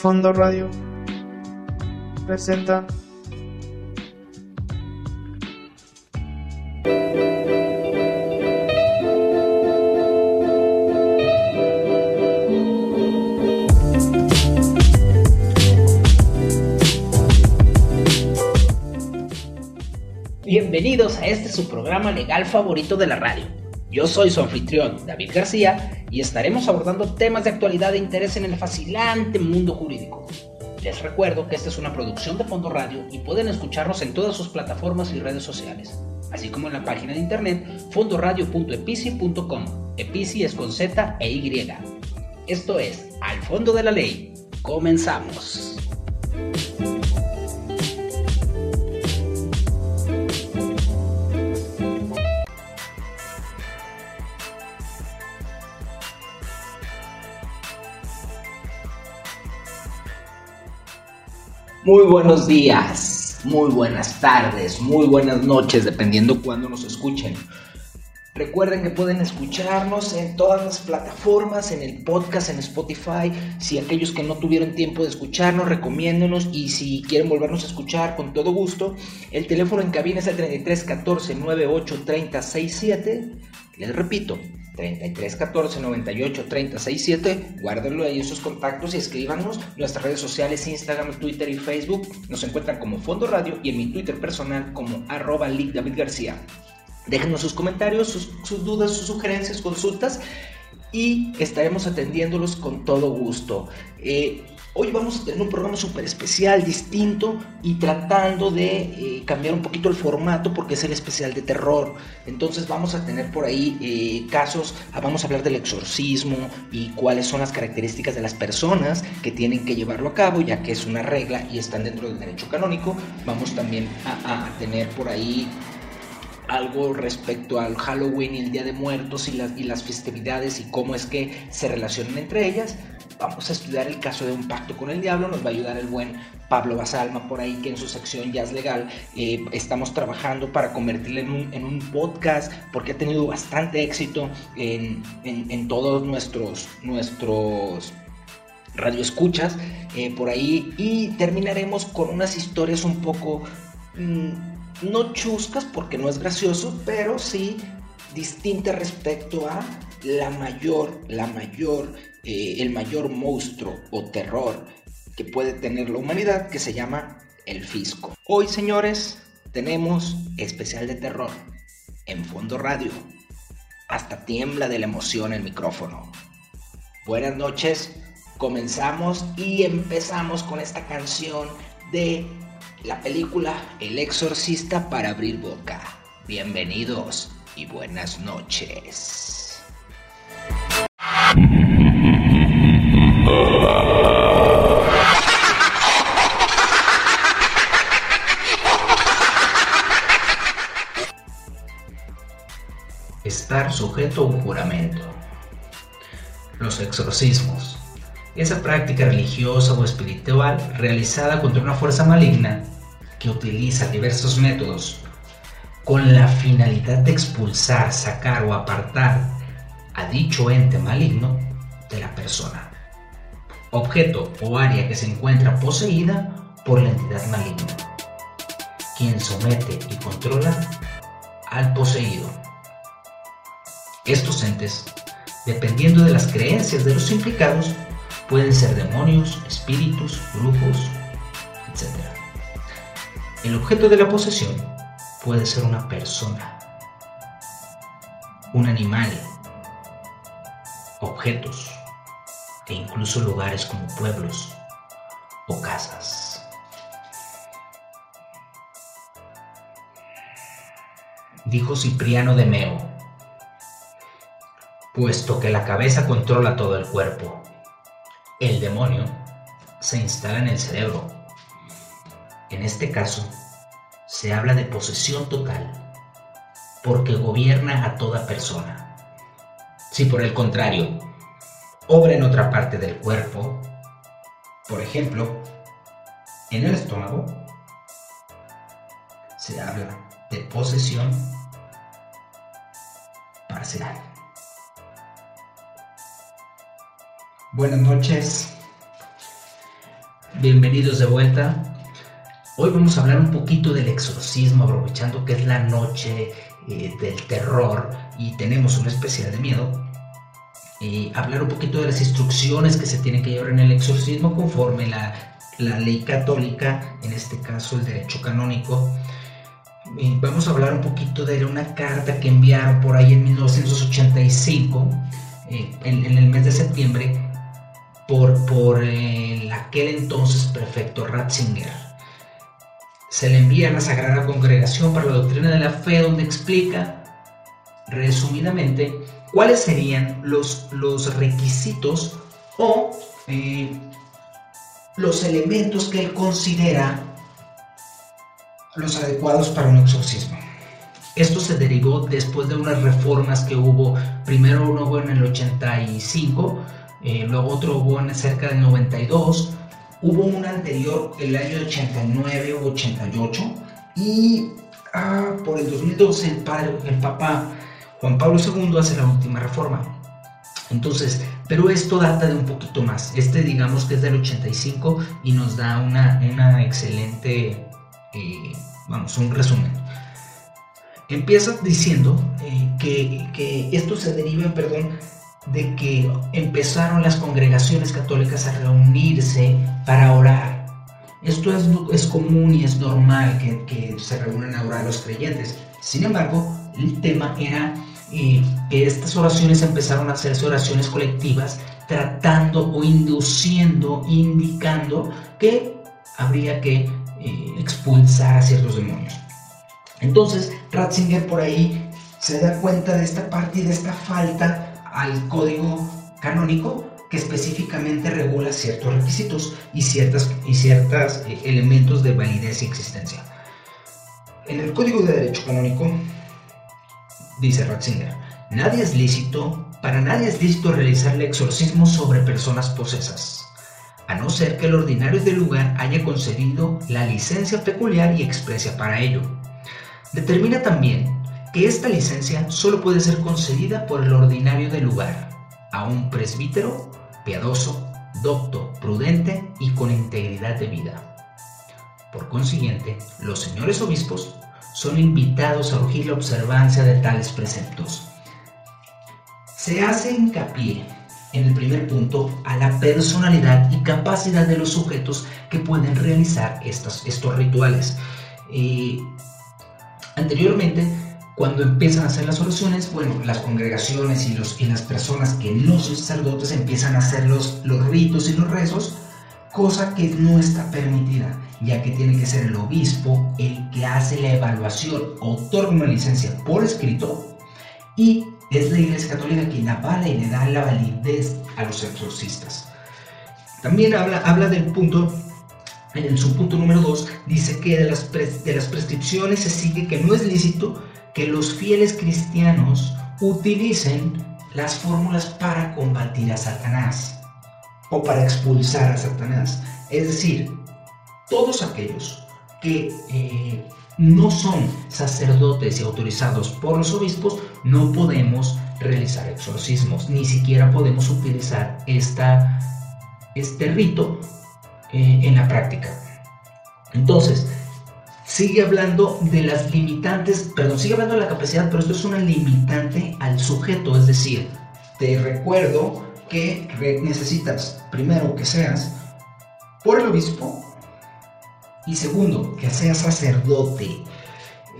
Fondo Radio presenta Bienvenidos a este su programa legal favorito de la radio. Yo soy su anfitrión, David García, y estaremos abordando temas de actualidad de interés en el fascinante mundo jurídico. Les recuerdo que esta es una producción de Fondo Radio y pueden escucharnos en todas sus plataformas y redes sociales, así como en la página de internet fondoradio.epici.com. Epici es con Z e Y. Esto es Al Fondo de la Ley. Comenzamos. Muy buenos días, muy buenas tardes, muy buenas noches, dependiendo cuándo nos escuchen. Recuerden que pueden escucharnos en todas las plataformas, en el podcast, en Spotify. Si aquellos que no tuvieron tiempo de escucharnos, recomiéndonos. Y si quieren volvernos a escuchar, con todo gusto. El teléfono en cabina es el 33 14 98 30 67. Les repito, 33 14 98 30 67. Guárdenlo ahí en sus contactos y escríbanos. Nuestras redes sociales, Instagram, Twitter y Facebook nos encuentran como Fondo Radio y en mi Twitter personal como arroba David García. Déjenos sus comentarios, sus, dudas, sus sugerencias, consultas y estaremos atendiéndolos con todo gusto. Eh, hoy vamos a tener un programa súper especial, distinto y tratando de eh, cambiar un poquito el formato porque es el especial de terror. Entonces vamos a tener por ahí eh, casos, ah, vamos a hablar del exorcismo y cuáles son las características de las personas que tienen que llevarlo a cabo, ya que es una regla y están dentro del derecho canónico. Vamos también a, tener por ahí algo respecto al Halloween y el Día de Muertos y las festividades y cómo es que se relacionan entre ellas. Vamos a estudiar el caso de un pacto con el diablo, nos va a ayudar el buen Pablo Basalma por ahí, que en su sección Jazz Legal eh, estamos trabajando para convertirlo en un, podcast, porque ha tenido bastante éxito en, todos nuestros, nuestros radioescuchas eh, por ahí. Y terminaremos con unas historias un poco... Mm, no chuscas porque no es gracioso, pero sí distinta respecto a la mayor, la mayor, eh, el mayor monstruo o terror que puede tener la humanidad que se llama el fisco. Hoy, señores, tenemos especial de terror en fondo radio. Hasta tiembla de la emoción el micrófono. Buenas noches, comenzamos y empezamos con esta canción de la película El Exorcista para abrir boca. Bienvenidos y buenas noches. Juramento. Los exorcismos esa práctica religiosa o espiritual realizada contra una fuerza maligna que utiliza diversos métodos con la finalidad de expulsar, sacar o apartar a dicho ente maligno de la persona, objeto o área que se encuentra poseída por la entidad maligna, quien somete y controla al poseído. Estos entes, dependiendo de las creencias de los implicados, Pueden ser demonios, espíritus, brujos, etc. El objeto de la posesión puede ser una persona, un animal, objetos e incluso lugares como pueblos o casas. Dijo Cipriano de Meo, puesto que la cabeza controla todo el cuerpo, el demonio se instala en el cerebro. En este caso, se habla de posesión total, porque gobierna a toda persona. Si por el contrario, obra en otra parte del cuerpo, por ejemplo, en el estómago, se habla de posesión parcial. Buenas noches. bienvenidos de vuelta. Hoy vamos a hablar un poquito del exorcismo, aprovechando que es la noche eh, del terror y tenemos una especie de miedo. Y hablar un poquito de las instrucciones que se tienen que llevar en el exorcismo conforme la, la ley católica, en este caso el derecho canónico. Vamos a hablar un poquito de una carta que enviaron por ahí en 1985, eh, en, en el mes de septiembre, por, por el aquel entonces prefecto Ratzinger. Se le envía a la Sagrada Congregación para la Doctrina de la Fe, donde explica resumidamente cuáles serían los, los requisitos o eh, los elementos que él considera los adecuados para un exorcismo. Esto se derivó después de unas reformas que hubo, primero uno hubo en el 85, eh, luego otro hubo en cerca del 92, hubo un anterior el año 89 o 88 y ah, por el 2012 el, padre, el Papa Juan Pablo II hace la última reforma. Entonces, pero esto data de un poquito más. Este digamos que es del 85 y nos da una, una excelente, eh, vamos, un resumen. Empieza diciendo eh, que, que, esto se deriva, perdón, de que empezaron las congregaciones católicas a reunirse para orar. Esto es, es común y es normal que, que, se reúnan a orar los creyentes. Sin embargo, el tema era eh, que estas oraciones empezaron a hacerse oraciones colectivas, tratando o induciendo, indicando que habría que eh, expulsar a ciertos demonios. Entonces, Ratzinger por ahí se da cuenta de esta parte y de esta falta al código canónico que específicamente regula ciertos requisitos y ciertos y ciertas, eh, elementos de validez y existencia. En el Código de Derecho Canónico dice Ratzinger, nadie es lícito, para nadie es lícito realizar el exorcismo sobre personas posesas, a no ser que el ordinario del lugar haya concedido la licencia peculiar y expresa para ello. Determina también que esta licencia solo puede ser concedida por el ordinario del lugar, a un presbítero piadoso, docto, prudente y con integridad de vida. Por consiguiente, los señores obispos son invitados a urgir la observancia de tales preceptos. Se hace hincapié en el primer punto a la personalidad y capacidad de los sujetos que pueden realizar estos, rituales. Eh, anteriormente cuando empiezan a hacer las oraciones, bueno, las congregaciones y, los, y las personas que no son sacerdotes empiezan a hacer los, los ritos y los rezos, cosa que no está permitida, ya que tiene que ser el obispo el que hace la evaluación, otorga una licencia por escrito y es la Iglesia Católica quien avala y le da la validez a los exorcistas. También habla, habla del punto, en su punto número 2, dice que de las, de las prescripciones se sigue que no es lícito que los fieles cristianos utilicen las fórmulas para combatir a Satanás o para expulsar a Satanás. Es decir, todos aquellos que eh, no son sacerdotes y autorizados por los obispos, no podemos realizar exorcismos, ni siquiera podemos utilizar esta, este rito eh, en la práctica. Entonces, sigue hablando de las limitantes, perdón, sigue hablando de la capacidad, pero esto es una limitante al sujeto, es decir, te recuerdo que necesitas primero que seas por el obispo y segundo que seas sacerdote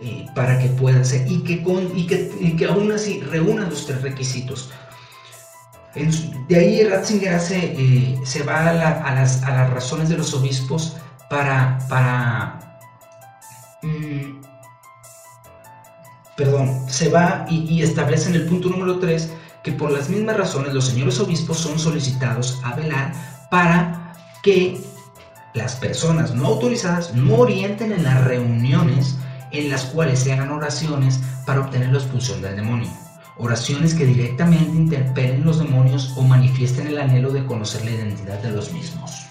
eh, para que puedas ser y que, con, y que, que aún así reúna los tres requisitos. De ahí Ratzinger hace, eh, se va a, las, a las razones de los obispos para, para Mm, perdón, se va y, establece en el punto número 3 que por las mismas razones los señores obispos son solicitados a velar para que las personas no autorizadas no orienten en las reuniones en las cuales se hagan oraciones para obtener la expulsión del demonio. Oraciones que directamente interpelen los demonios o manifiesten el anhelo de conocer la identidad de los mismos.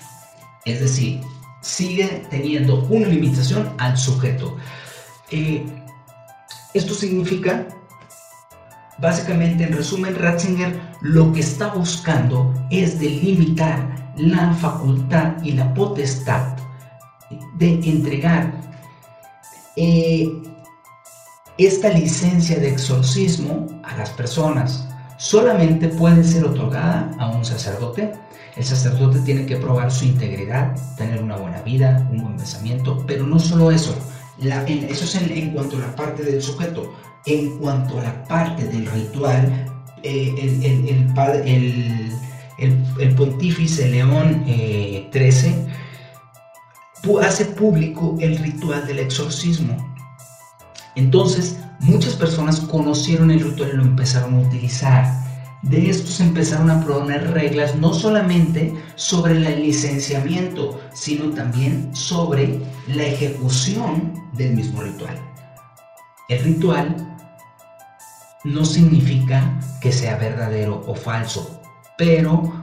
Es decir, sigue teniendo una limitación al sujeto. Eh, esto significa, básicamente, en resumen, Ratzinger lo que está buscando es delimitar la facultad y la potestad de entregar eh, esta licencia de exorcismo a las personas. Solamente puede ser otorgada a un sacerdote. El sacerdote tiene que probar su integridad, tener una buena vida, un buen pensamiento, pero no solo eso. eso es en, cuanto a la parte del sujeto. En cuanto a la parte del ritual, eh, el, el, el, pontífice León XIII eh, hace público el ritual del exorcismo. Entonces, muchas personas conocieron el ritual y lo empezaron a utilizar. De esto se empezaron a proponer reglas no solamente sobre el licenciamiento, sino también sobre la ejecución del mismo ritual. El ritual no significa que sea verdadero o falso, pero,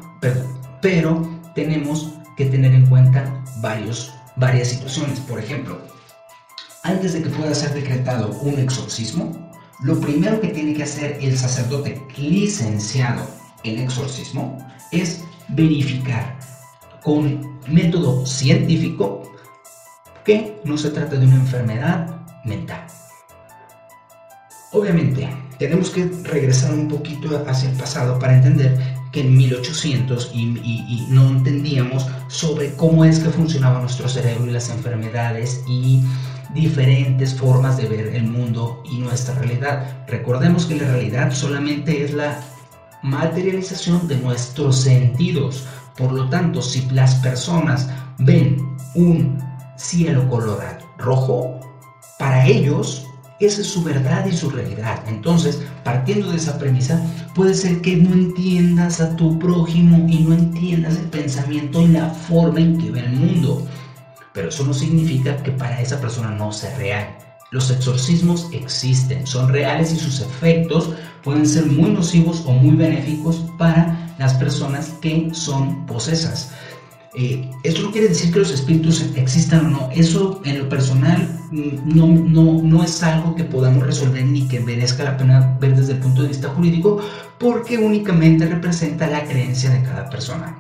pero, tenemos que tener en cuenta varios, varias situaciones. Por ejemplo, antes de que pueda ser decretado un exorcismo, lo primero que tiene que hacer el sacerdote licenciado en exorcismo es verificar con método científico que no se trata de una enfermedad mental. Obviamente, tenemos que regresar un poquito hacia el pasado para entender que en 1800 y, no entendíamos sobre cómo es que funcionaba nuestro cerebro y las enfermedades y diferentes formas de ver el mundo y nuestra realidad. Recordemos que la realidad solamente es la materialización de nuestros sentidos. Por lo tanto, si las personas ven un cielo color rojo, para ellos esa es su verdad y su realidad. Entonces, partiendo de esa premisa, puede ser que no entiendas a tu prójimo y no entiendas el pensamiento y la forma en que ve el mundo. Pero eso no significa que para esa persona no sea real. Los exorcismos existen, son reales y sus efectos pueden ser muy nocivos o muy benéficos para las personas que son posesas. Eh, esto no quiere decir que los espíritus existan o no. Eso en lo personal mm, no, no, no, es algo que podamos resolver ni que merezca la pena ver desde el punto de vista jurídico porque únicamente representa la creencia de cada persona.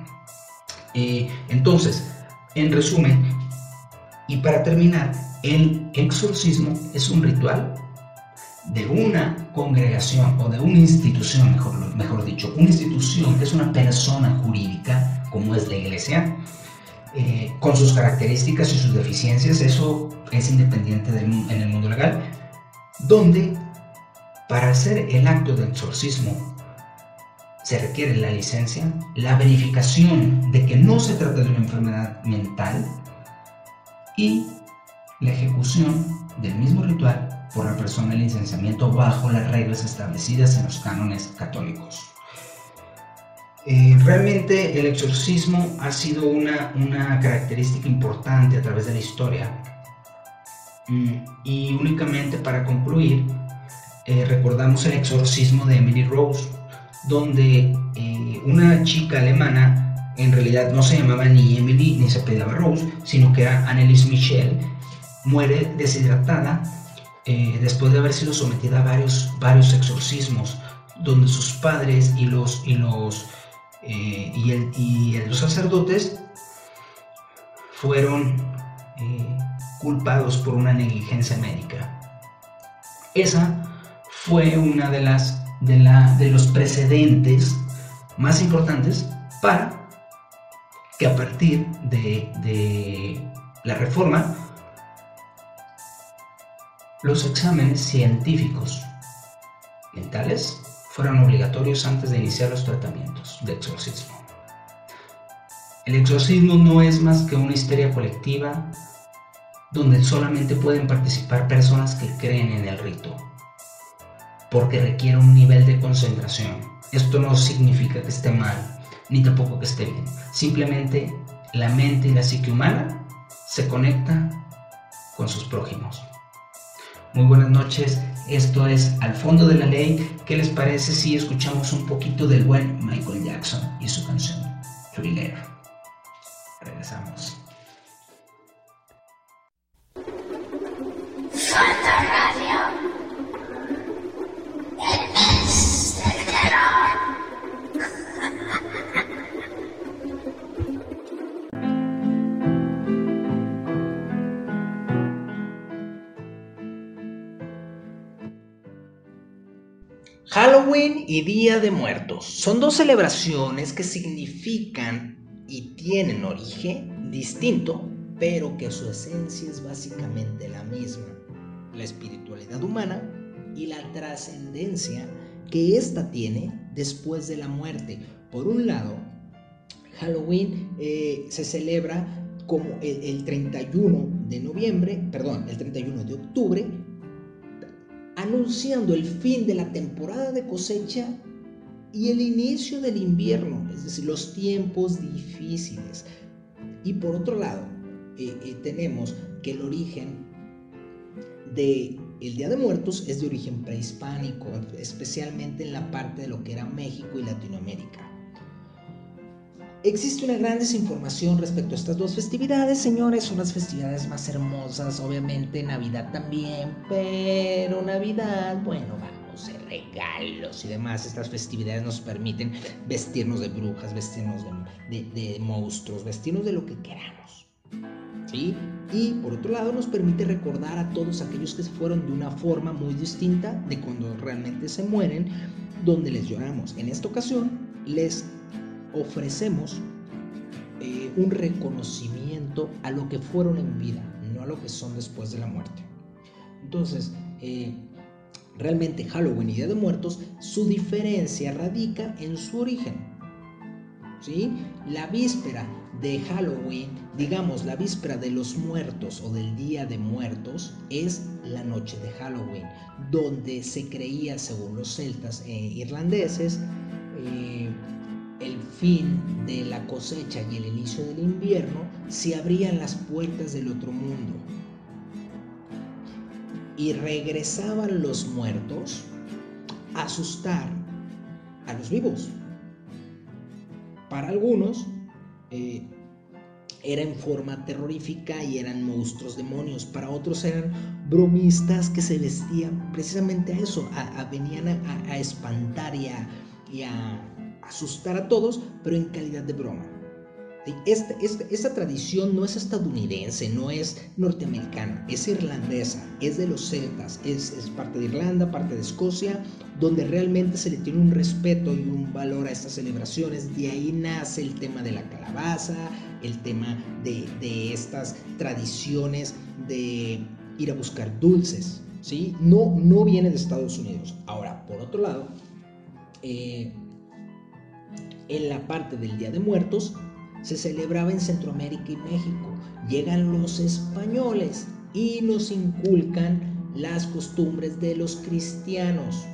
Eh, entonces, en resumen, y para terminar, el exorcismo es un ritual de una congregación o de una institución, mejor, dicho, una institución que es una persona jurídica como es la iglesia, eh, con sus características y sus deficiencias, eso es independiente en el mundo legal, donde para hacer el acto de exorcismo se requiere la licencia, la verificación de que no se trata de una enfermedad mental y la ejecución del mismo ritual por la persona de licenciamiento bajo las reglas establecidas en los cánones católicos. Eh, realmente el exorcismo ha sido una, una, característica importante a través de la historia. Mm, y únicamente para concluir, eh, recordamos el exorcismo de Emily Rose, donde eh, una chica alemana, en realidad no se llamaba ni Emily ni se apellidaba Rose, sino que era Annelies Michel, muere deshidratada después de haber sido sometida a varios, varios exorcismos, donde sus padres y los, y los eh, y, los sacerdotes fueron eh, culpados por una negligencia médica. Esa fue una de las de, de los precedentes más importantes para que a partir de, de la reforma los exámenes científicos mentales fueran obligatorios antes de iniciar los tratamientos de exorcismo. El exorcismo no es más que una histeria colectiva donde solamente pueden participar personas que creen en el rito, porque requiere un nivel de concentración. Esto no significa que esté mal, ni tampoco que esté bien. Simplemente la mente y la psique humana se conecta con sus prójimos. Muy buenas noches esto es Al fondo de la ley. ¿Qué les parece si escuchamos un poquito del buen Michael Jackson y su canción Thriller? Regresamos. Halloween y Día de Muertos son dos celebraciones que significan y tienen origen distinto, pero que su esencia es básicamente la misma. La espiritualidad humana y la trascendencia que ésta tiene después de la muerte. Por un lado, Halloween eh, se celebra como el, el 31 de noviembre, perdón, el 31 de octubre, anunciando el fin de la temporada de cosecha y el inicio del invierno, es decir, los tiempos difíciles. Y por otro lado, eh, eh, tenemos que el origen de el Día de Muertos es de origen prehispánico, especialmente en la parte de lo que era México y Latinoamérica. Existe una gran desinformación respecto a estas dos festividades, señores. Son las festividades más hermosas, obviamente Navidad también, pero Navidad, bueno, vamos, de regalos y demás. Estas festividades nos permiten vestirnos de brujas, vestirnos de, de monstruos, vestirnos de lo que queramos. ¿Sí? Y por otro lado nos permite recordar a todos aquellos que se fueron de una forma muy distinta de cuando realmente se mueren, donde les lloramos. En esta ocasión les ofrecemos eh, un reconocimiento a lo que fueron en vida, no a lo que son después de la muerte. Entonces, eh, realmente Halloween y Día de Muertos, su diferencia radica en su origen. ¿Sí? La víspera de Halloween, digamos la víspera de los muertos o del Día de Muertos, es la noche de Halloween, donde se creía, según los celtas e irlandeses, eh, fin de la cosecha y el inicio del invierno, se abrían las puertas del otro mundo y regresaban los muertos a asustar a los vivos. Para algunos eh, era en forma terrorífica y eran monstruos demonios. Para otros eran bromistas que se vestían precisamente a eso, a, venían a, espantar y a asustar a todos, pero en calidad de broma. Esta, esta, tradición no es estadounidense, no es norteamericana, es irlandesa, es de los celtas, es, parte de Irlanda, parte de Escocia, donde realmente se le tiene un respeto y un valor a estas celebraciones. De ahí nace el tema de la calabaza, el tema de, de estas tradiciones de ir a buscar dulces, ¿sí? No, no viene de Estados Unidos. Ahora, por otro lado, eh, en la parte del Día de Muertos se celebraba en Centroamérica y México. Llegan los españoles y nos inculcan las costumbres de los cristianos.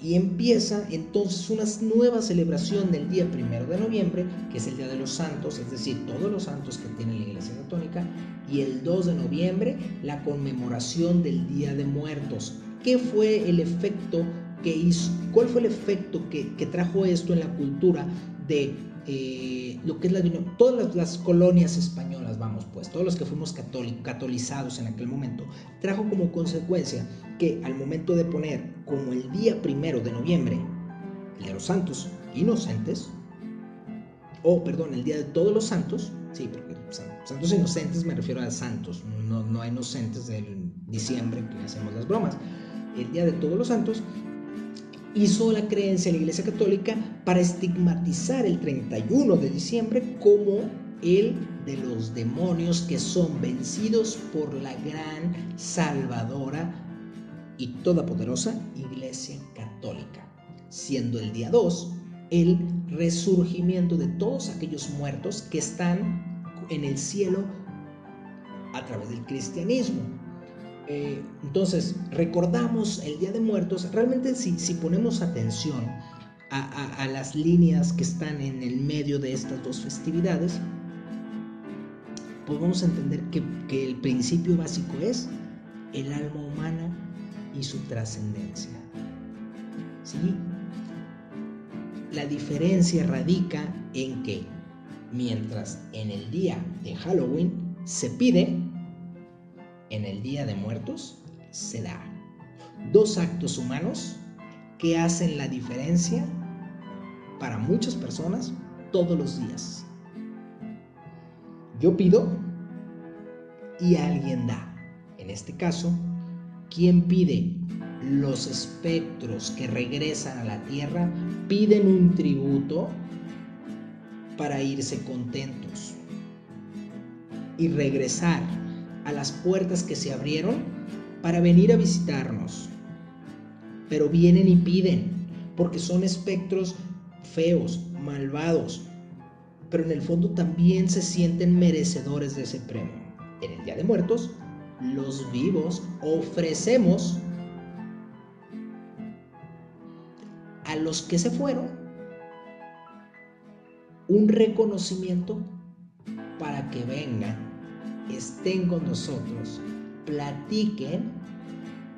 Y empieza entonces una nueva celebración del día primero de noviembre, que es el Día de los Santos, es decir, todos los santos que tiene la Iglesia Católica, y el 2 de noviembre la conmemoración del Día de Muertos. ¿Qué fue el efecto hizo, cuál fue el efecto que, trajo esto en la cultura de eh, lo que es la todas las, colonias españolas, vamos pues, todos los que fuimos catolizados en aquel momento, trajo como consecuencia que al momento de poner como el día primero de noviembre, el de los santos inocentes, o perdón, el día de todos los santos, sí, porque santos inocentes me refiero a santos, no, no a inocentes del diciembre que hacemos las bromas, el día de todos los santos, hizo la creencia de la Iglesia Católica para estigmatizar el 31 de diciembre como el de los demonios que son vencidos por la gran, salvadora y todopoderosa Iglesia Católica, siendo el día 2 el resurgimiento de todos aquellos muertos que están en el cielo a través del cristianismo. Eh, entonces, recordamos el Día de Muertos, realmente si, si ponemos atención a, las líneas que están en el medio de estas dos festividades, podemos entender que, que el principio básico es el alma humana y su trascendencia. ¿Sí? La diferencia radica en que mientras en el día de Halloween se pide, en el Día de Muertos se da. Dos actos humanos que hacen la diferencia para muchas personas todos los días. Yo pido y alguien da. En este caso, quien pide los espectros que regresan a la tierra piden un tributo para irse contentos y regresar a las puertas que se abrieron para venir a visitarnos. Pero vienen y piden, porque son espectros feos, malvados, pero en el fondo también se sienten merecedores de ese premio. En el Día de Muertos, los vivos ofrecemos a los que se fueron un reconocimiento para que vengan, estén con nosotros, platiquen,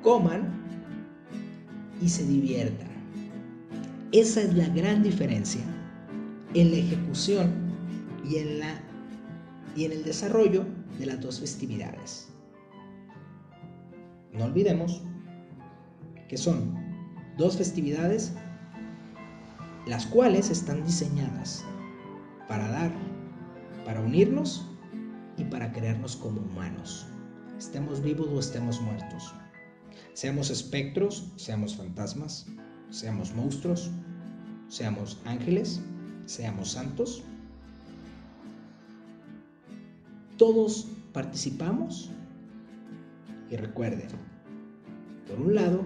coman y se diviertan. Esa es la gran diferencia en la ejecución y en, la, y en el desarrollo de las dos festividades. No olvidemos que son dos festividades las cuales están diseñadas para dar, para unirnos y para crearnos como humanos, estemos vivos o estemos muertos. Seamos espectros, seamos fantasmas, seamos monstruos, seamos ángeles, seamos santos. Todos participamos y recuerden, por un lado,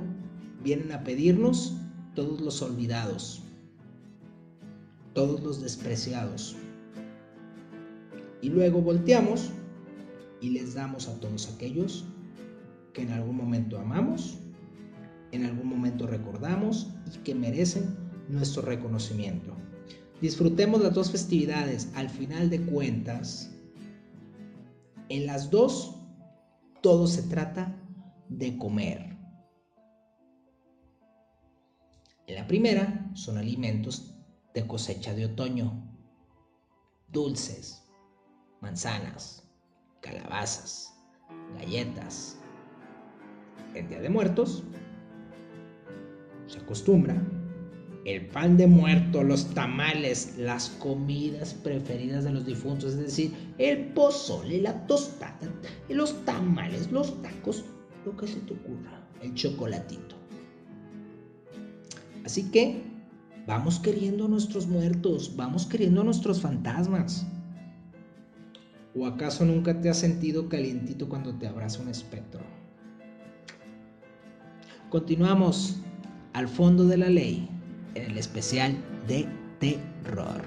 vienen a pedirnos todos los olvidados, todos los despreciados. Y luego volteamos y les damos a todos aquellos que en algún momento amamos, en algún momento recordamos y que merecen nuestro reconocimiento. Disfrutemos las dos festividades. Al final de cuentas, en las dos, todo se trata de comer. En la primera son alimentos de cosecha de otoño, dulces, manzanas, calabazas, galletas. En Día de Muertos se acostumbra el pan de muerto, los tamales, las comidas preferidas de los difuntos, es decir, el pozole, la tostada, los tamales, los tacos, lo que se te ocurra, el chocolatito. Así que vamos queriendo a nuestros muertos, vamos queriendo a nuestros fantasmas. ¿O acaso nunca te has sentido calientito cuando te abraza un espectro? Continuamos al fondo de la ley en el especial de terror.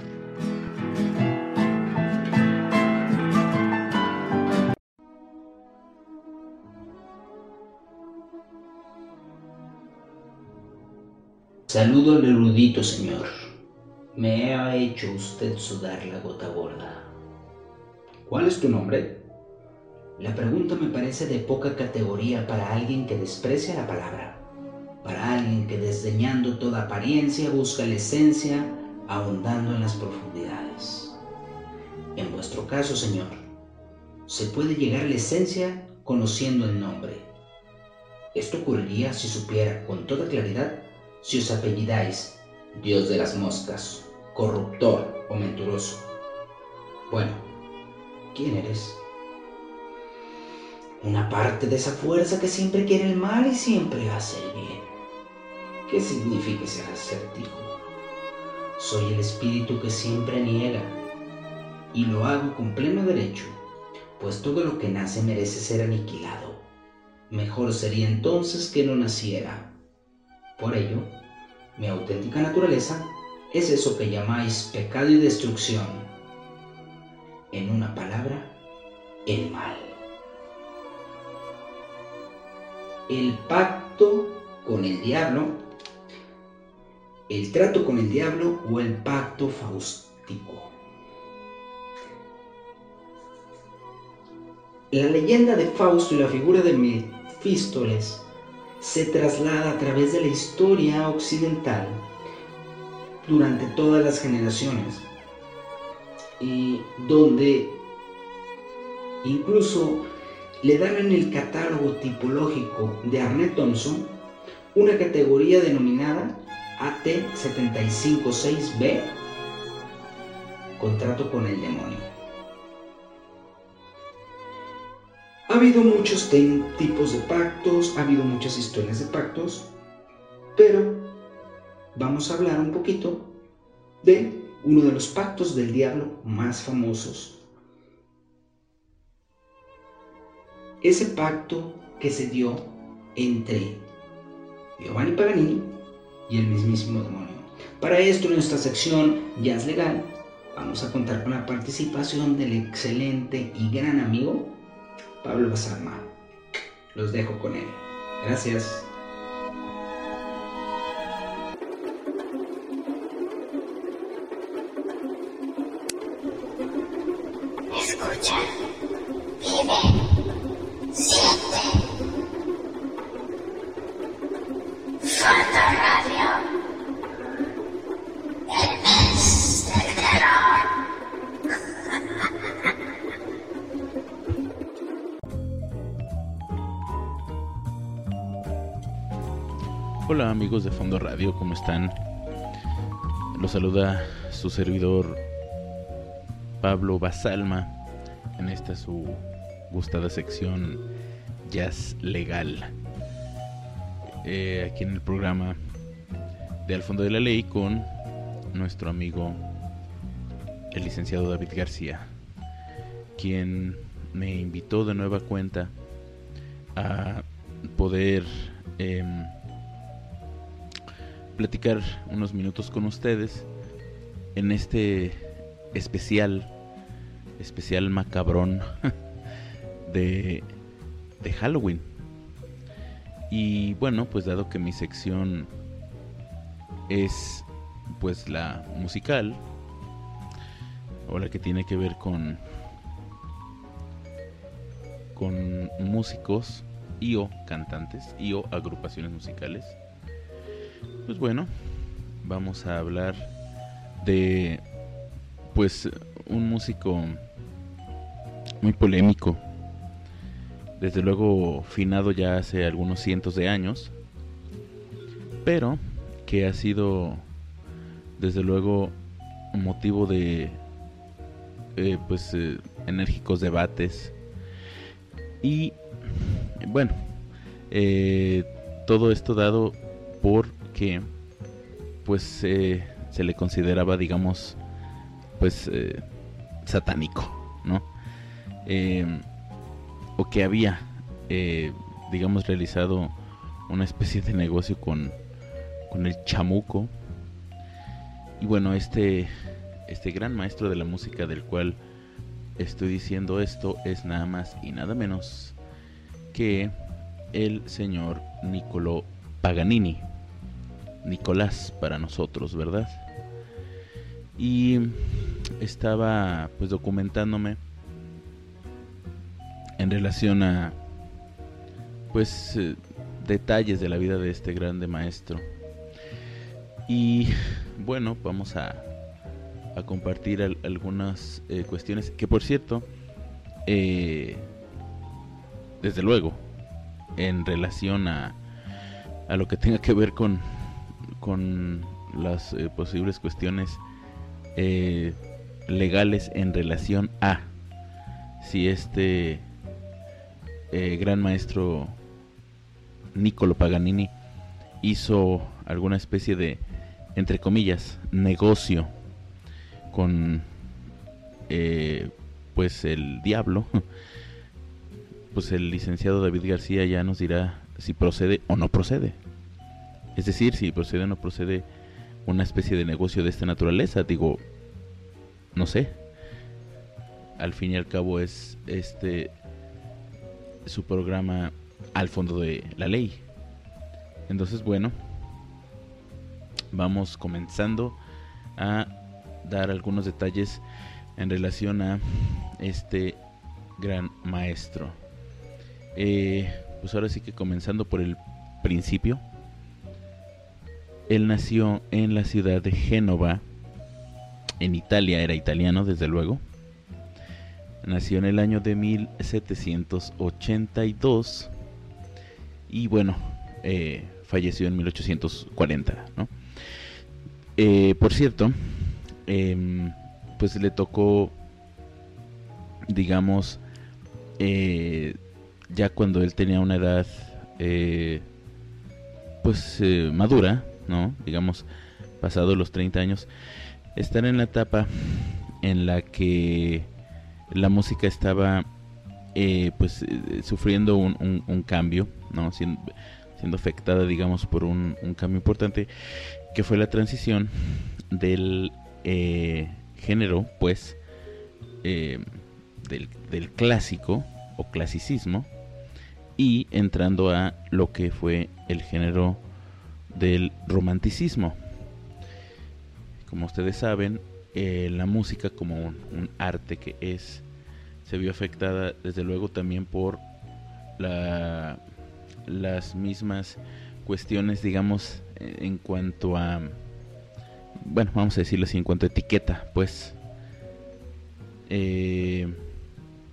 Saludo al erudito señor. Me ha hecho usted sudar la gota gorda. ¿Cuál es tu nombre? La pregunta me parece de poca categoría para alguien que desprecia la palabra, para alguien que desdeñando toda apariencia busca la esencia, ahondando en las profundidades. En vuestro caso, Señor, se puede llegar a la esencia conociendo el nombre. Esto ocurriría si supiera con toda claridad si os apellidáis Dios de las moscas, corruptor o menturoso. Bueno, ¿quién eres? Una parte de esa fuerza que siempre quiere el mal y siempre hace el bien. ¿Qué significa ese acertijo? Soy el espíritu que siempre niega y lo hago con pleno derecho, pues todo lo que nace merece ser aniquilado. Mejor sería entonces que no naciera. Por ello, mi auténtica naturaleza es eso que llamáis pecado y destrucción. En una palabra, el mal. El pacto con el diablo, el trato con el diablo o el pacto faustico. La leyenda de Fausto y la figura de Mefístoles se traslada a través de la historia occidental durante todas las generaciones, y donde incluso le dan en el catálogo tipológico de Arnett Thompson una categoría denominada AT756B, contrato con el demonio. Ha habido muchos tipos de pactos, ha habido muchas historias de pactos, pero vamos a hablar un poquito de uno de los pactos del diablo más famosos. Ese pacto que se dio entre Giovanni Paganini y el mismísimo demonio. Para esto, en nuestra sección Jazz Legal, vamos a contar con la participación del excelente y gran amigo Pablo Basarma. Los dejo con él. Gracias. ¿Cómo están? Los saluda su servidor Pablo Basalma en esta su gustada sección Jazz Legal. Eh, aquí en el programa de Al Fondo de la Ley con nuestro amigo el licenciado David García, quien me invitó de nueva cuenta a poder em, platicar unos minutos con ustedes en este especial, especial macabrón de, de Halloween. Y bueno, pues dado que mi sección es pues la musical, o la que tiene que ver con con músicos y o cantantes y o agrupaciones musicales. Pues bueno, vamos a hablar de pues un músico muy polémico. Desde luego finado ya hace algunos cientos de años, pero que ha sido desde luego motivo de eh, pues eh, enérgicos debates y bueno eh, todo esto dado porque pues eh, se le consideraba digamos pues eh, satánico no Eh, o que había eh, digamos realizado una especie de negocio con con el chamuco y bueno este este gran maestro de la música del cual estoy diciendo esto es nada más y nada menos que el señor Niccolò Paganini. Nicolás para nosotros, ¿verdad? Y estaba pues documentándome en relación a pues eh, detalles de la vida de este grande maestro. Y bueno, vamos a, a compartir al- algunas eh, cuestiones que por cierto, eh, desde luego, en relación a, a lo que tenga que ver con, con las eh, posibles cuestiones eh, legales en relación a si este eh, gran maestro Niccolo Paganini hizo alguna especie de, entre comillas, negocio con pues el diablo pues el licenciado David García ya nos dirá si procede o no procede. Es decir, si procede o no procede una especie de negocio de esta naturaleza. Digo, no sé. Al fin y al cabo es este su programa al fondo de la ley. Entonces, bueno, vamos comenzando a dar algunos detalles en relación a este gran maestro. Eh, pues ahora sí que comenzando por el principio. Él nació en la ciudad de Génova, en Italia, era italiano desde luego. Nació en el año de 1782 y bueno, eh, falleció en 1840, ¿no? Eh, por cierto, em, pues le tocó, digamos, eh, ya cuando él tenía una edad pues madura, ¿no? Digamos, pasado los 30 años, estar en la etapa en la que la música estaba eh, pues sufriendo un, cambio, ¿no? Siendo, afectada, digamos, por un, cambio importante, que fue la transición del género, pues, del, del clásico o clasicismo, y entrando a lo que fue el género del romanticismo. Como ustedes saben, eh, la música como un, arte que es, se vio afectada desde luego también por la, las mismas cuestiones, digamos, en cuanto a, bueno, vamos a decirlo así, en cuanto a etiqueta, pues. Eh,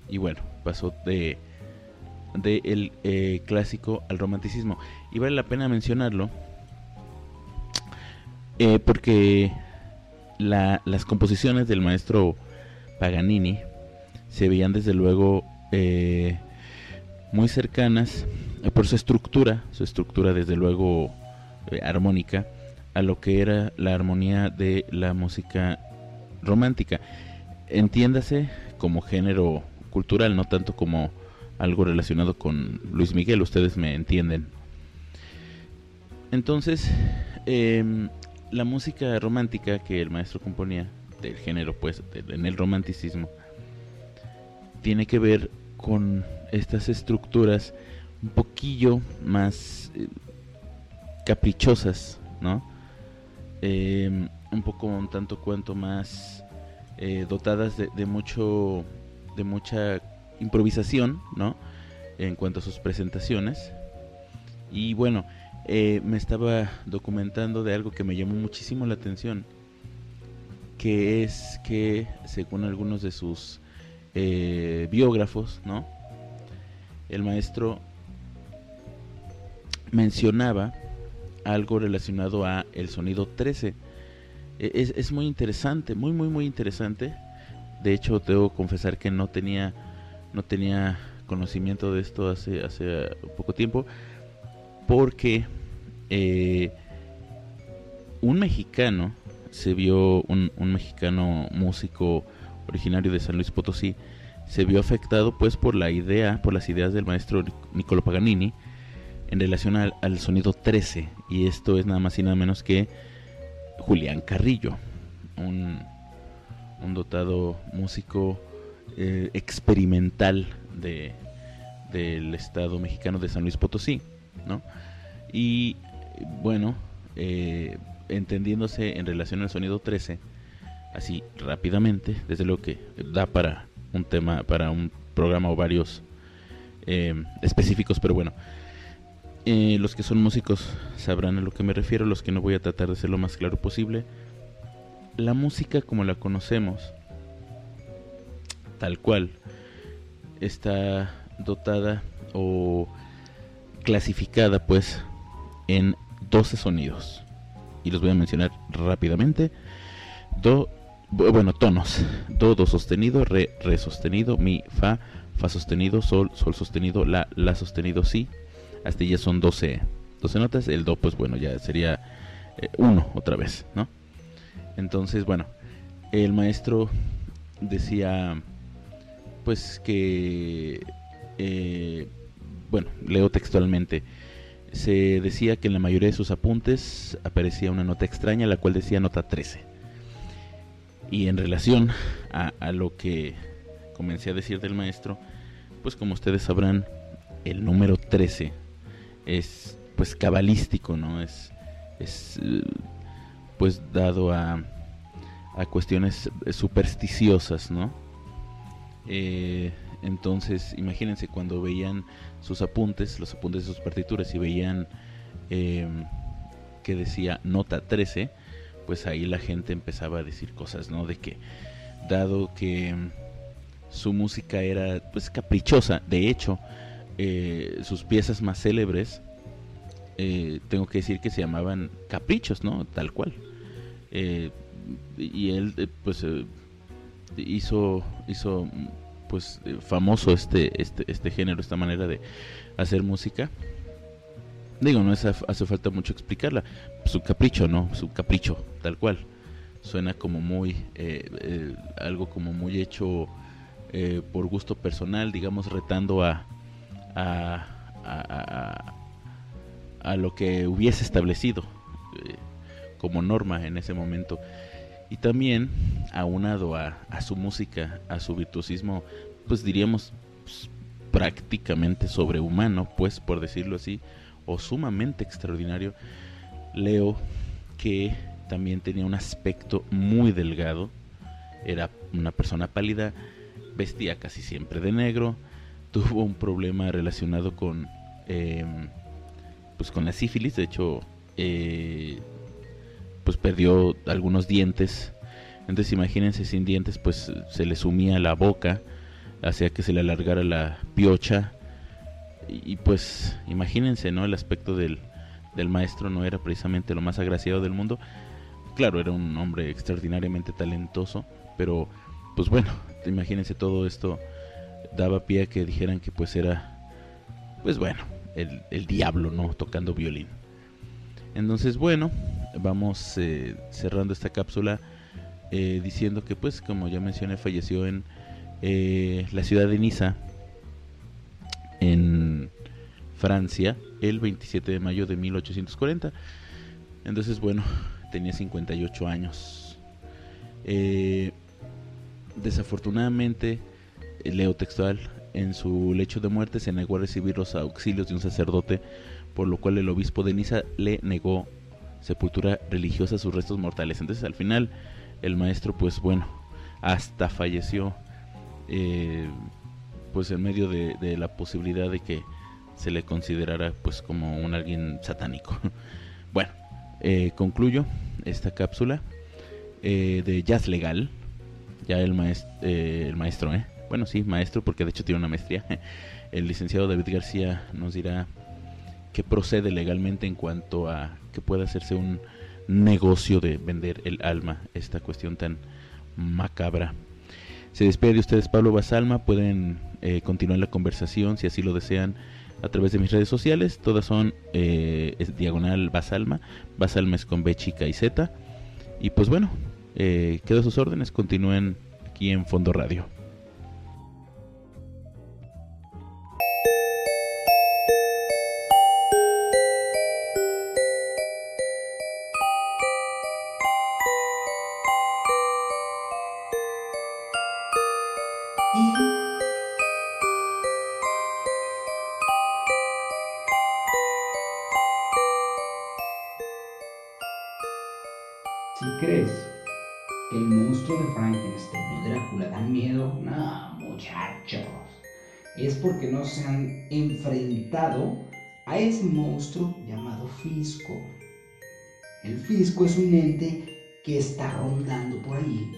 y bueno, pasó de del eh, clásico al romanticismo. Y vale la pena mencionarlo eh, porque las composiciones del maestro Paganini se veían desde luego eh, muy cercanas por su estructura, su estructura desde luego armónica, a lo que era la armonía de la música romántica. Entiéndase como género cultural, no tanto como algo relacionado con Luis Miguel, ustedes me entienden. Entonces, em, la música romántica que el maestro componía, del género pues, en el romanticismo, tiene que ver con estas estructuras un poquillo más eh, caprichosas, ¿no? Em, un poco un tanto cuanto más eh, dotadas de, de mucho de mucha improvisación, ¿no? En cuanto a sus presentaciones. Y bueno, eh, me estaba documentando de algo que me llamó muchísimo la atención, que es que, según algunos de sus eh, biógrafos, ¿no? El maestro mencionaba algo relacionado a el sonido 13. E, es, es muy interesante, muy, muy, muy interesante. De hecho, debo confesar que no tenía no tenía conocimiento de esto hace, hace poco tiempo, porque eh, un mexicano se vio, un, mexicano músico originario de San Luis Potosí, se vio afectado pues por la idea, por las ideas del maestro Niccolo Paganini en relación al, al, sonido 13 y esto es nada más y nada menos que Julián Carrillo, un, un dotado músico eh, experimental de, del Estado mexicano de San Luis Potosí, ¿no? Y bueno, eh, entendiéndose en relación al sonido 13, así rápidamente, desde lo que da para un tema, para un programa o varios eh, específicos, pero bueno, los que son músicos sabrán a lo que me refiero, los que no voy a tratar de ser lo más claro posible. La música como la conocemos tal cual está dotada o clasificada pues en 12 sonidos. Y los voy a mencionar rápidamente. Do bueno tonos. Do do sostenido re re sostenido mi fa fa sostenido sol sol sostenido la la sostenido si. Hasta ya son 12 12 notas. El do pues bueno ya sería eh, uno otra vez no entonces bueno el maestro decía pues que, eh, bueno, leo textualmente, se decía que en la mayoría de sus apuntes aparecía una nota extraña, la cual decía nota 13. Y en relación a, lo que comencé a decir del maestro, pues como ustedes sabrán, el número 13 es pues cabalístico, ¿no? Es, es pues dado a, a cuestiones supersticiosas, ¿no? Eh, entonces, imagínense cuando veían sus apuntes, los apuntes de sus partituras y veían em, que decía nota 13, pues ahí la gente empezaba a decir cosas, ¿no? De que, dado que su música era pues caprichosa, de hecho, eh, sus piezas más célebres, eh, tengo que decir que se llamaban caprichos, ¿no? Tal cual. y él, pues hizo, hizo pues eh, famoso este, este, este género, esta manera de hacer música. Digo, no es, hace falta mucho explicarla. Su capricho, ¿no? Su capricho, tal cual. Suena como muy, eh, eh, algo como muy hecho por gusto personal, digamos, retando a, a, a, a lo que hubiese establecido como norma en ese momento. Y también, aunado a, a su música, a su virtuosismo, pues diríamos pues, prácticamente sobrehumano, pues por decirlo así, o sumamente extraordinario, Leo que también tenía un aspecto muy delgado, era una persona pálida, vestía casi siempre de negro, tuvo un problema relacionado con, em, pues con la sífilis, de hecho, eh, pues perdió algunos dientes. Entonces imagínense sin dientes, pues se le sumía la boca, hacía que se le alargara la piocha. Y, pues imagínense, ¿no? El aspecto del, del maestro no era precisamente lo más agraciado del mundo. Claro, era un hombre extraordinariamente talentoso, pero pues bueno, imagínense todo esto daba pie a que dijeran que pues era, pues bueno, el, el diablo, ¿no? Tocando violín. Entonces, bueno, vamos eh, cerrando esta cápsula eh, diciendo que pues como ya mencioné falleció en eh, la ciudad de Niza en Francia el 27 de mayo de 1840 entonces bueno tenía 58 años. Desafortunadamente leo textual en su lecho de muerte se negó a recibir los auxilios de un sacerdote por lo cual el obispo de Niza le negó sepultura religiosa sus restos mortales. Entonces al final el maestro pues bueno, hasta falleció eh, pues en medio de, la posibilidad de que se le considerara pues como un alguien satánico. bueno, eh, concluyo esta cápsula eh, de jazz legal. Ya el, maestro, el maestro, bueno sí, maestro porque de hecho tiene una maestría. El licenciado David García nos dirá que procede legalmente en cuanto a que pueda hacerse un negocio de vender el alma, esta cuestión tan macabra. Se despide de ustedes Pablo Basalma, pueden eh, continuar la conversación si así lo desean a través de mis redes sociales, todas son eh, diagonal Basalma, Basalma es con B chica y Z, y pues bueno, eh, quedo a sus órdenes, continúen aquí en Fondo Radio. Porque no se han enfrentado a ese monstruo llamado Fisco. El Fisco es un ente que está rondando por ahí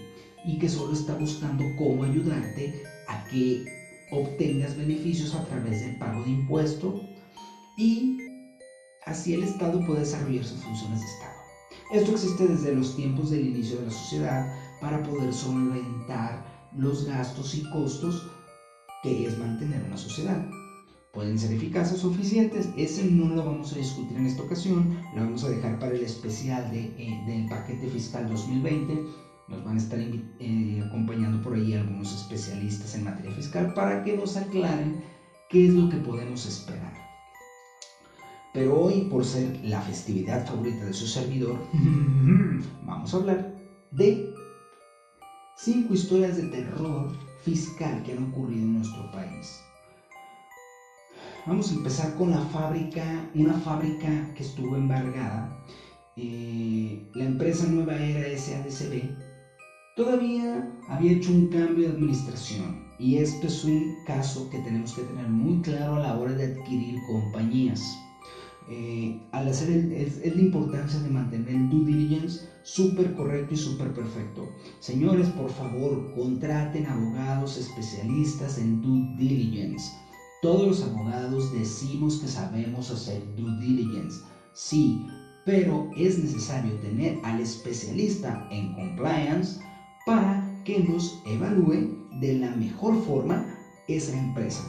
y que solo está buscando cómo ayudarte a que obtengas beneficios a través del pago de impuestos y así el Estado puede desarrollar sus funciones de Estado. Esto existe desde los tiempos del inicio de la sociedad para poder solventar los gastos y costos que es mantener una sociedad. Pueden ser eficaces o eficientes, ese no lo vamos a discutir en esta ocasión, lo vamos a dejar para el especial de, eh, del paquete fiscal 2020. Nos van a estar eh, acompañando por ahí algunos especialistas en materia fiscal para que nos aclaren qué es lo que podemos esperar. Pero hoy, por ser la festividad favorita de su servidor, vamos a hablar de cinco historias de terror fiscal que han ocurrido en nuestro país. Vamos a empezar con la fábrica, una fábrica que estuvo embargada. Eh, la empresa Nueva Era SADCB todavía había hecho un cambio de administración y esto es un caso que tenemos que tener muy claro a la hora de adquirir compañías. Eh, al hacer es, la importancia de mantener el due diligence súper correcto y súper perfecto. Señores, por favor, contraten abogados especialistas en due diligence. Todos los abogados decimos que sabemos hacer due diligence, sí, pero es necesario tener al especialista en compliance para que nos evalúe de la mejor forma esa empresa.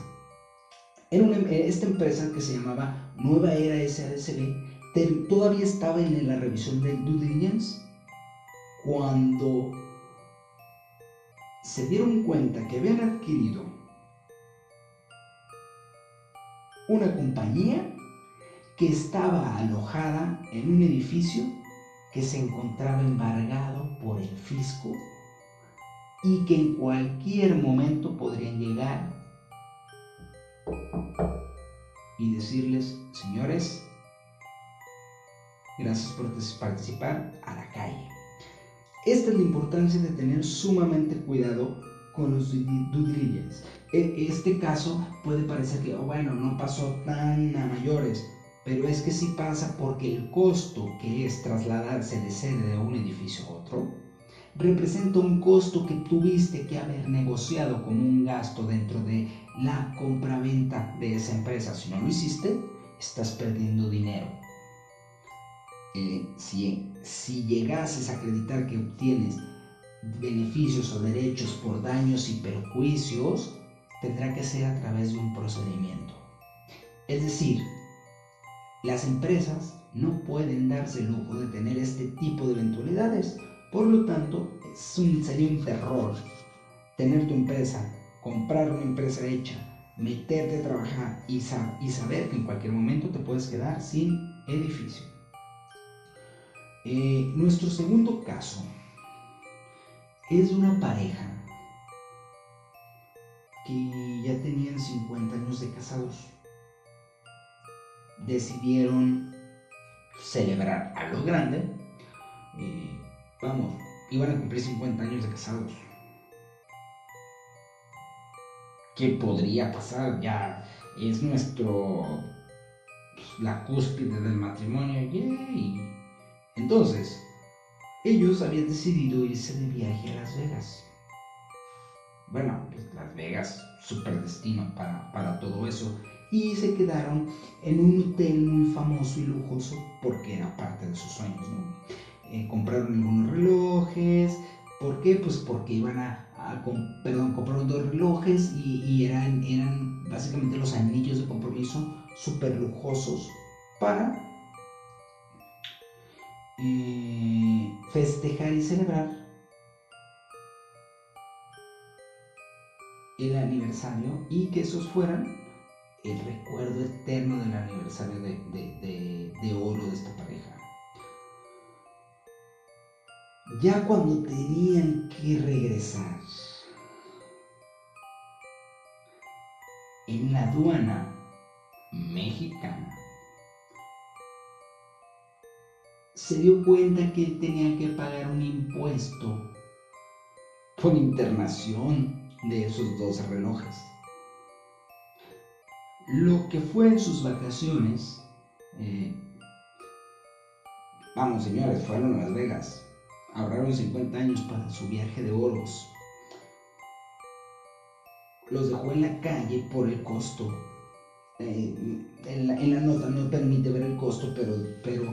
Era una, esta empresa que se llamaba Nueva Era SADCB todavía estaba en la revisión de due cuando se dieron cuenta que habían adquirido una compañía que estaba alojada en un edificio que se encontraba embargado por el fisco y que en cualquier momento podrían llegar y decirles, señores, gracias por participar a la calle. Esta es la importancia de tener sumamente cuidado con los due e, Este caso puede parecer que, oh, bueno, no pasó tan a mayores, pero es que sí pasa porque el costo que es trasladarse de sede de un edificio a otro representa un costo que tuviste que haber negociado como un gasto dentro de la compraventa de esa empresa. Si no lo hiciste, estás perdiendo dinero. Eh, si, llegases a acreditar que obtienes beneficios o derechos por daños y perjuicios, tendrá que ser a través de un procedimiento. Es decir, las empresas no pueden darse el lujo de tener este tipo de eventualidades. Por lo tanto, es un, sería un terror tener tu empresa, comprar una empresa hecha, meterte a trabajar y, y saber que en cualquier momento te puedes quedar sin edificio. Eh, nuestro segundo caso es una pareja que ya tenían 50 años de casados. Decidieron celebrar a lo grande. Eh, vamos, iban a cumplir 50 años de casados. ¿Qué podría pasar? Ya es nuestro. Pues, la cúspide del matrimonio. y entonces, ellos habían decidido irse de viaje a Las Vegas. Bueno, pues Las Vegas, super destino para, todo eso. Y se quedaron en un hotel muy famoso y lujoso porque era parte de sus sueños, ¿no? Eh, compraron algunos relojes. ¿Por qué? Pues porque iban a, perdón, compraron dos relojes y, eran, eran básicamente los anillos de compromiso súper lujosos para eh, festejar y celebrar el aniversario y que esos fueran el recuerdo eterno del aniversario de, oro de esta pareja. Ya cuando tenían que regresar en la aduana mexicana, se dio cuenta que él tenía que pagar un impuesto por internación de esos dos relojes. Lo que fue en sus vacaciones, eh, vamos señores, fueron a Las Vegas, ahorraron 50 años para su viaje de oros. Los dejó en la calle por el costo. Eh, en, la, nota no permite ver el costo, pero, pero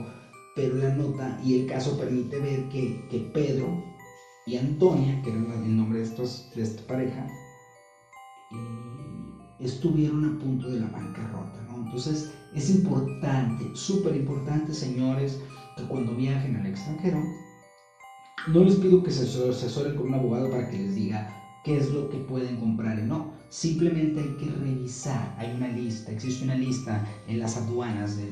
pero la nota y el caso permite ver que, Pedro y Antonia, que eran el nombre de, estos, de esta pareja, eh, estuvieron a punto de la bancarrota. Entonces es importante, súper importante, señores, que cuando viajen al extranjero, no les pido que se asesoren con un abogado para que les diga qué es lo que pueden comprar y no. Simplemente hay que revisar. Hay una lista, existe una lista en las aduanas de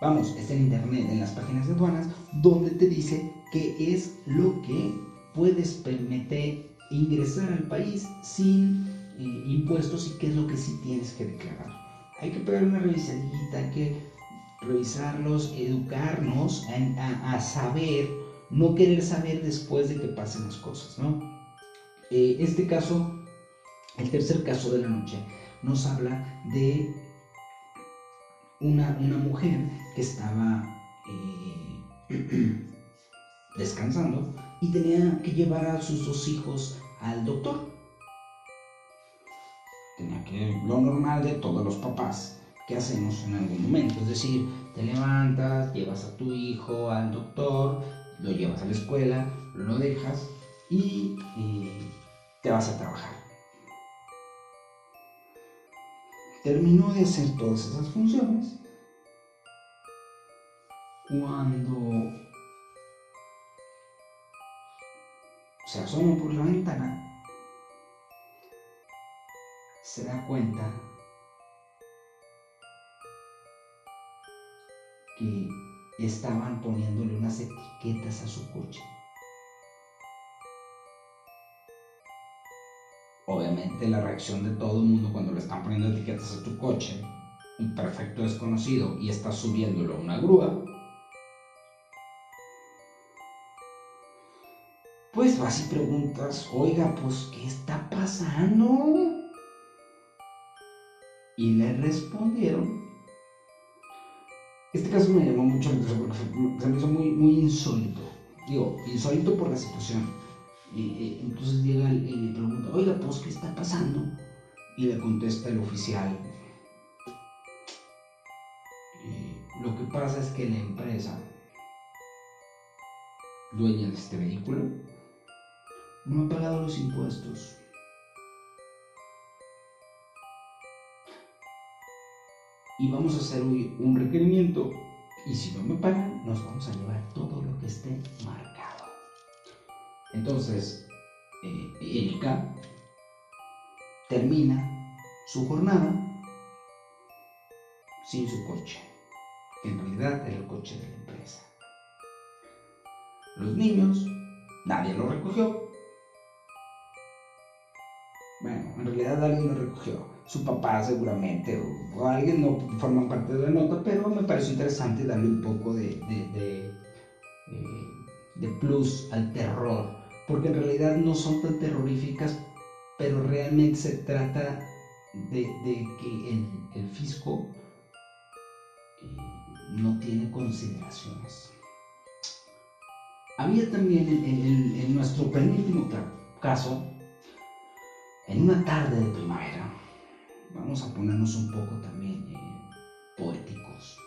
vamos, está en internet, en las páginas de aduanas, donde te dice qué es lo que puedes permitir ingresar al país sin eh, impuestos y qué es lo que sí tienes que declarar. Hay que pegar una revisadita, hay que revisarlos, educarnos a, saber, no querer saber después de que pasen las cosas, ¿no? Eh, este caso, el tercer caso de la noche, nos habla de una, mujer que estaba eh, descansando y tenía que llevar a sus dos hijos al doctor. Tenía que, lo normal de todos los papás que hacemos en algún momento, es decir, te levantas, llevas a tu hijo al doctor, lo llevas a la escuela, lo dejas y eh, te vas a trabajar. Terminó de hacer todas esas funciones cuando se asoma por la ventana, se da cuenta estaban poniéndole unas etiquetas a su coche. Obviamente la reacción de todo el mundo cuando le están poniendo etiquetas a tu coche, un perfecto desconocido y estás subiéndolo a una grúa, pues vas y preguntas, oiga, pues, ¿qué está pasando? Y le respondieron. Este caso me llamó mucho la atención porque se me hizo muy, muy insólito. Digo, insólito por la situación. Entonces llega y le pregunta, oiga, pues, ¿qué está pasando? Y le contesta el oficial. "Eh, lo que pasa es que la empresa dueña de este vehículo no ha pagado los impuestos. Y vamos a hacer hoy un requerimiento. Y si no me pagan, nos vamos a llevar todo lo que esté marcado. Entonces, eh, Erika termina su jornada sin su coche, que en realidad era el coche de la empresa. Los niños, nadie lo recogió. Bueno, en realidad alguien lo recogió. Su papá seguramente, o, alguien no forma parte de la nota, pero me pareció interesante darle un poco de, de, de, eh, de plus al terror, porque en realidad no son tan terroríficas, pero realmente se trata de, que el, el fisco eh, no tiene consideraciones. Había también en, en- nuestro penúltimo ca- caso, en una tarde de primavera, vamos a ponernos un poco también eh, poéticos,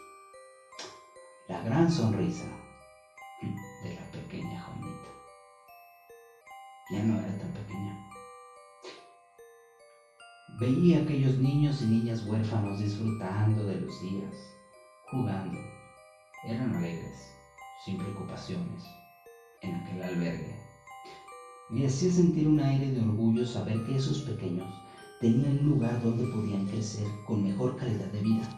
la gran sonrisa de la pequeña Juanita. Ya no era tan pequeña. Veía a aquellos niños y niñas huérfanos disfrutando de los días, jugando. Eran alegres, sin preocupaciones, en aquel albergue. Me hacía sentir un aire de orgullo saber que esos pequeños tenían un lugar donde podían crecer con mejor calidad de vida.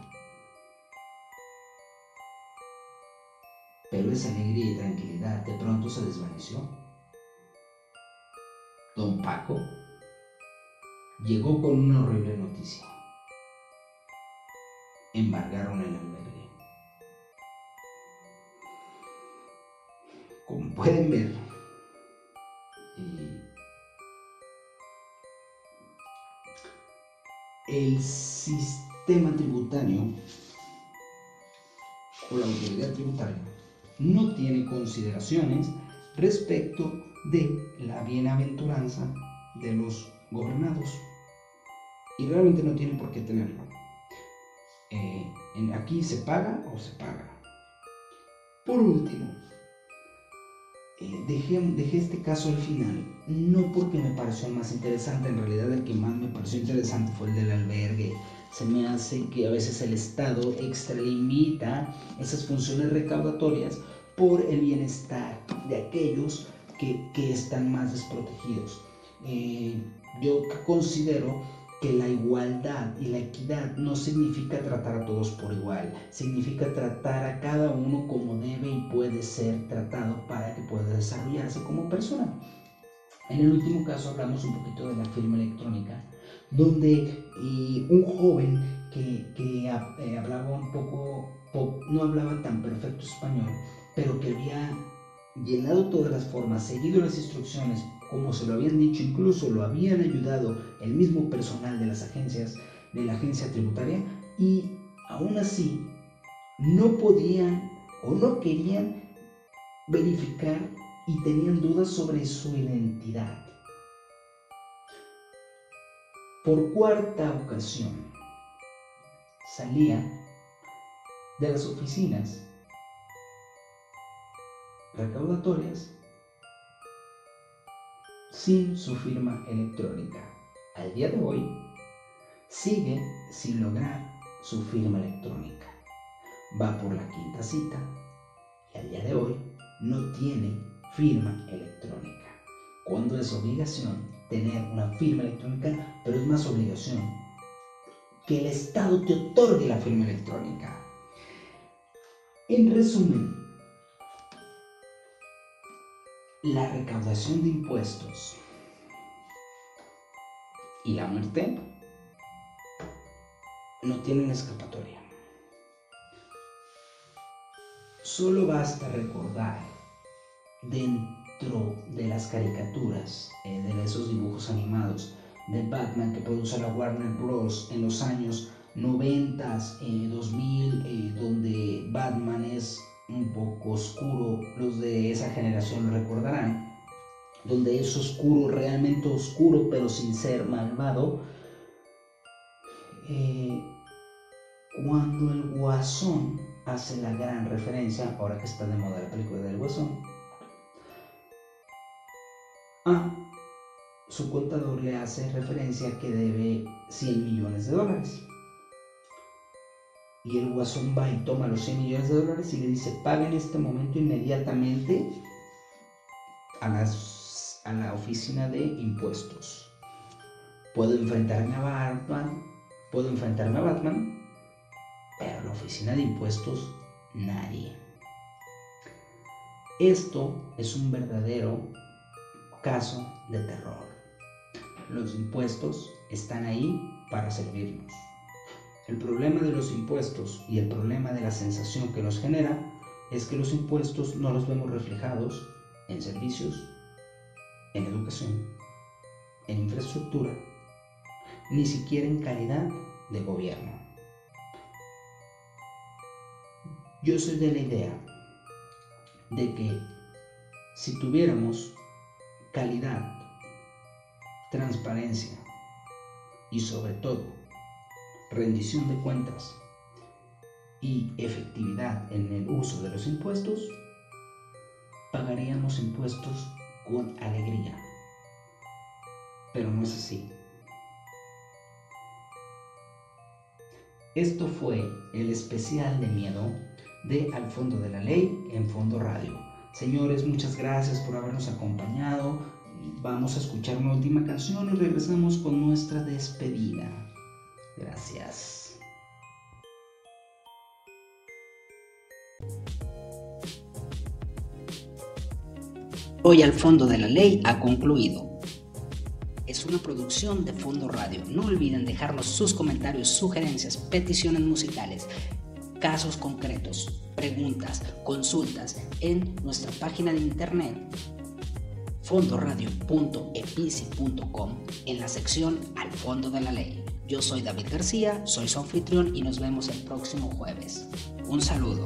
Pero esa alegría y tranquilidad de pronto se desvaneció. Don Paco llegó con una horrible noticia. Embargaron el albergue. Como pueden ver, el sistema tributario o la autoridad tributaria no tiene consideraciones respecto de la bienaventuranza de los gobernados y realmente no tiene por qué tenerlo. Eh, aquí se paga o se paga. Por último, eh, dejé, dejé este caso al final, no porque me pareció más interesante, en realidad el que más me pareció interesante fue el del albergue. Se me hace que a veces el Estado extralimita esas funciones recaudatorias por el bienestar de aquellos que, que están más desprotegidos. Eh, yo considero que la igualdad y la equidad no significa tratar a todos por igual, significa tratar a cada uno como debe y puede ser tratado para que pueda desarrollarse como persona. En el último caso hablamos un poquito de la firma electrónica, donde eh, un joven que, que eh, hablaba un poco, po- no hablaba tan perfecto español, pero que había llenado todas las formas, seguido las instrucciones como se lo habían dicho, incluso lo habían ayudado el mismo personal de las agencias, de la agencia tributaria, y aún así no podían o no querían verificar y tenían dudas sobre su identidad. Por cuarta ocasión salía de las oficinas recaudatorias sin su firma electrónica. Al día de hoy, sigue sin lograr su firma electrónica. Va por la quinta cita y al día de hoy no tiene firma electrónica. Cuando es obligación tener una firma electrónica, pero es más obligación que el Estado te otorgue la firma electrónica. En resumen, la recaudación de impuestos y la muerte no tienen escapatoria. Solo basta recordar dentro de las caricaturas, eh, de esos dibujos animados de Batman que produce la Warner Bros. en los años 90, 2000, eh, donde Batman es un poco oscuro, los de esa generación lo recordarán, donde es oscuro, realmente oscuro, pero sin ser malvado. Eh, cuando el guasón hace la gran referencia, ahora que está de moda la película del guasón, a su contador le hace referencia que debe 100 millones de dólares. Y el guasón va y toma los 100 millones de dólares y le dice, paga en este momento inmediatamente a, a la oficina de impuestos. Puedo enfrentarme a Batman, puedo enfrentarme a Batman, pero la oficina de impuestos nadie. Esto es un verdadero caso de terror. Los impuestos están ahí para servirnos. El problema de los impuestos y el problema de la sensación que nos genera es que los impuestos no los vemos reflejados en servicios, en educación, en infraestructura, ni siquiera en calidad de gobierno. Yo soy de la idea de que si tuviéramos calidad, transparencia y sobre todo rendición de cuentas y efectividad en el uso de los impuestos, pagaríamos impuestos con alegría. Pero no es así. Esto fue el especial de miedo de Al Fondo de la Ley en Fondo Radio. Señores, muchas gracias por habernos acompañado. Vamos a escuchar una última canción y regresamos con nuestra despedida. Gracias. Hoy al fondo de la ley ha concluido. Es una producción de Fondo Radio. No olviden dejarnos sus comentarios, sugerencias, peticiones musicales, casos concretos, preguntas, consultas en nuestra página de internet fondoradio.epici.com en la sección Al fondo de la ley. Yo soy David García, soy su anfitrión y nos vemos el próximo jueves. Un saludo.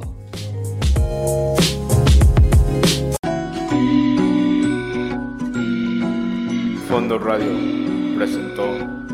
Fondo Radio presentó